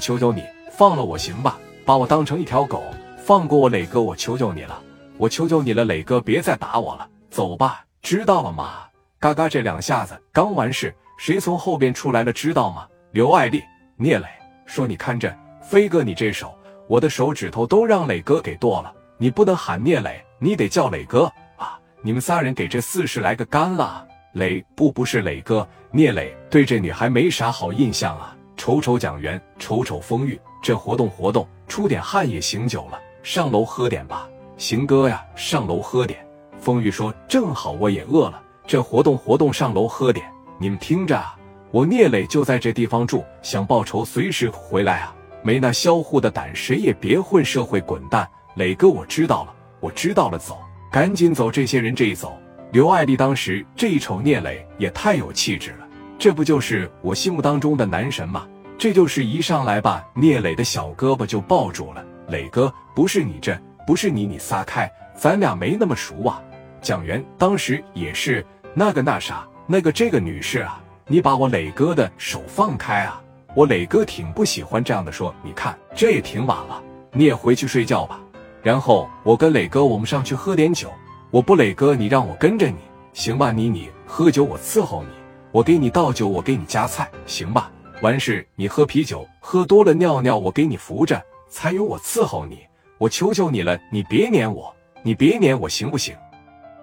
求求你放了我行吧，把我当成一条狗，放过我磊哥，我求求你了，我求求你了，磊哥别再打我了，走吧，知道了吗？嘎嘎这两下子刚完事，谁从后边出来了知道吗？刘爱丽、聂磊说：“你看着飞哥，你这手，我的手指头都让磊哥给剁了，你不能喊聂磊，你得叫磊哥啊！你们仨人给这四十来个干了。”磊不不是磊哥，聂磊对这女孩没啥好印象啊。瞅瞅蒋元，瞅瞅风玉，这活动活动，出点汗也醒酒了。上楼喝点吧，行哥呀，上楼喝点。风玉说：“正好我也饿了，这活动活动，上楼喝点。你们听着啊，我聂磊就在这地方住，想报仇随时回来啊。没那销户的胆，谁也别混社会，滚蛋！磊哥，我知道了，我知道了，走，赶紧走。这些人这一走，刘爱丽当时这一瞅聂磊也太有气质了。”这不就是我心目当中的男神吗？这就是一上来吧，聂磊的小胳膊就抱住了。磊哥，不是你这，不是你，你撒开，咱俩没那么熟啊。蒋元当时也是那个那啥，那个这个女士啊，你把我磊哥的手放开啊！我磊哥挺不喜欢这样的，说你看这也挺晚了，你也回去睡觉吧。然后我跟磊哥我们上去喝点酒，我不磊哥，你让我跟着你行吧？你你喝酒我伺候你。我给你倒酒，我给你夹菜，行吧？完事你喝啤酒，喝多了尿尿，我给你扶着，才有我伺候你。我求求你了，你别撵我，你别撵我，行不行？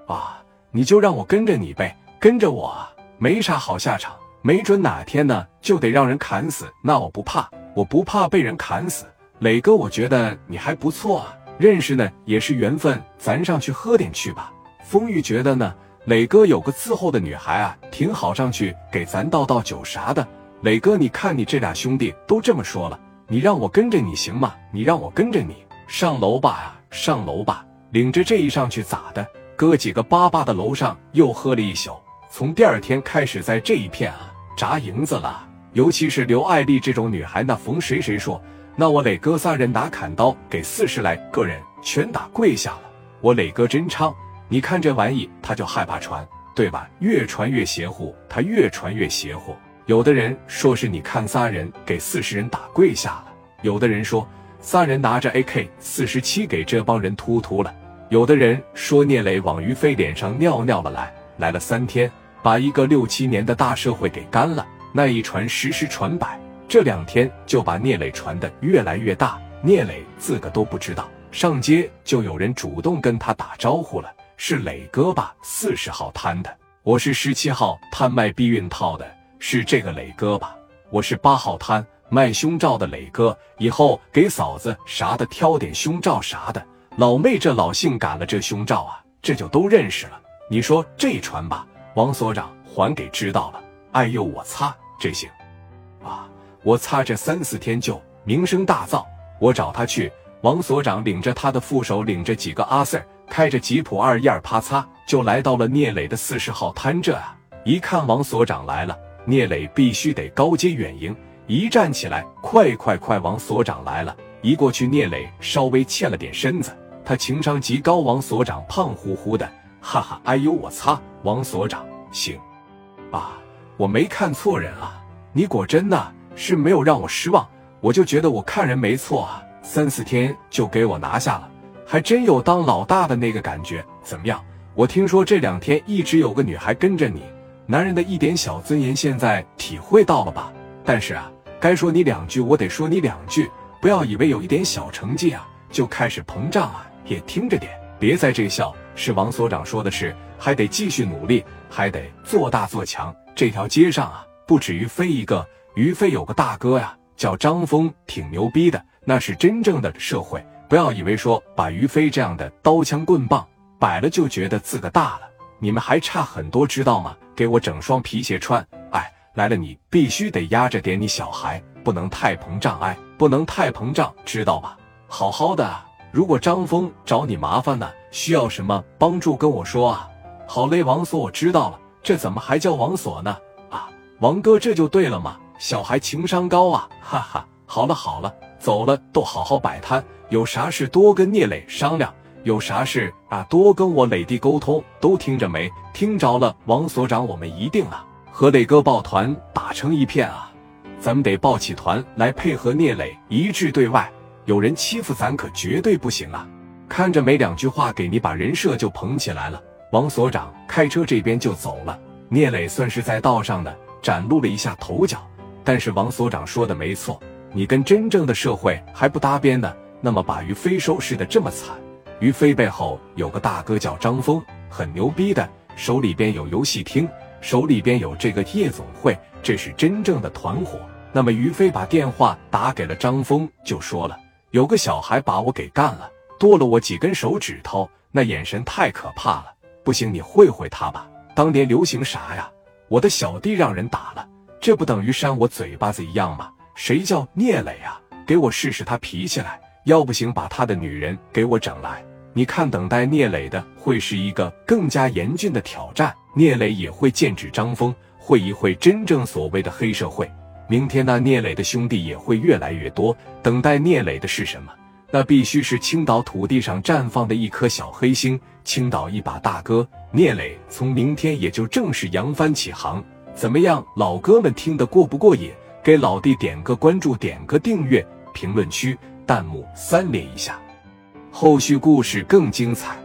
啊，你就让我跟着你呗，跟着我啊，没啥好下场，没准哪天呢就得让人砍死。那我不怕，我不怕被人砍死。磊哥，我觉得你还不错啊，认识呢也是缘分，咱上去喝点去吧。风玉觉得呢。磊哥有个伺候的女孩啊，挺好，上去给咱倒倒酒啥的。磊哥，你看你这俩兄弟都这么说了，你让我跟着你行吗？你让我跟着你上楼吧呀，上楼吧。领着这一上去咋的？哥几个巴巴的楼上又喝了一宿，从第二天开始在这一片啊扎营子了。尤其是刘爱丽这种女孩，那逢谁谁说，那我磊哥仨人拿砍刀给四十来个人全打跪下了。我磊哥真猖。你看这玩意，他就害怕传，对吧？越传越邪乎，他越传越邪乎。有的人说是你看仨人给四十人打跪下了，有的人说仨人拿着 AK 四十七给这帮人突突了，有的人说聂磊往于飞脸上尿尿了，来来了三天，把一个六七年的大社会给干了。那一传十，十传百，这两天就把聂磊传的越来越大，聂磊自个都不知道，上街就有人主动跟他打招呼了。是磊哥吧？四十号摊的，我是十七号摊卖避孕套的，是这个磊哥吧？我是八号摊卖胸罩的磊哥，以后给嫂子啥的挑点胸罩啥的。老妹这老性感了，这胸罩啊，这就都认识了。你说这传吧，王所长还给知道了。哎呦我擦，这行啊！我擦，这三四天就名声大噪。我找他去，王所长领着他的副手，领着几个阿 Sir。开着吉普二一二啪嚓就来到了聂磊的四十号摊。这啊，一看王所长来了，聂磊必须得高阶远迎。一站起来，快快快，王所长来了！一过去，聂磊稍微欠了点身子，他情商极高。王所长胖乎乎的，哈哈，哎呦我擦！王所长，行，啊，我没看错人啊，你果真的是没有让我失望，我就觉得我看人没错啊，三四天就给我拿下了。还真有当老大的那个感觉，怎么样？我听说这两天一直有个女孩跟着你，男人的一点小尊严现在体会到了吧？但是啊，该说你两句，我得说你两句，不要以为有一点小成绩啊就开始膨胀啊，也听着点，别在这笑。是王所长说的是，还得继续努力，还得做大做强。这条街上啊，不止于飞一个，于飞有个大哥呀，叫张峰，挺牛逼的，那是真正的社会。不要以为说把于飞这样的刀枪棍棒摆了就觉得自个大了，你们还差很多，知道吗？给我整双皮鞋穿。哎，来了，你必须得压着点，你小孩不能太膨胀，哎，不能太膨胀，知道吧？好好的，如果张峰找你麻烦呢，需要什么帮助跟我说啊。好嘞，王锁，我知道了。这怎么还叫王锁呢？啊，王哥这就对了嘛，小孩情商高啊，哈哈。好了好了，走了，都好好摆摊。有啥事多跟聂磊商量，有啥事啊多跟我磊弟沟通，都听着没？听着了，王所长，我们一定啊和磊哥抱团打成一片啊！咱们得抱起团来配合聂磊一致对外。有人欺负咱，可绝对不行啊！看着没两句话，给你把人设就捧起来了。王所长开车这边就走了。聂磊算是在道上的展露了一下头角，但是王所长说的没错，你跟真正的社会还不搭边呢。那么把于飞收拾的这么惨，于飞背后有个大哥叫张峰，很牛逼的，手里边有游戏厅，手里边有这个夜总会，这是真正的团伙。那么于飞把电话打给了张峰，就说了。有个小孩把我给干了，剁了我几根手指头，那眼神太可怕了。不行，你会会他吧？当年流行啥呀？我的小弟让人打了，这不等于扇我嘴巴子一样吗？谁叫聂磊啊？给我试试他脾气来，要不行把他的女人给我整来。你看，等待聂磊的会是一个更加严峻的挑战。聂磊也会剑指张峰，会一会真正所谓的黑社会。明天那聂磊的兄弟也会越来越多。等待聂磊的是什么？那必须是青岛土地上绽放的一颗小黑星，青岛一把大哥。聂磊从明天也就正式扬帆起航。怎么样，老哥们听得过不过瘾？给老弟点个关注，点个订阅，评论区弹幕三连一下。后续故事更精彩。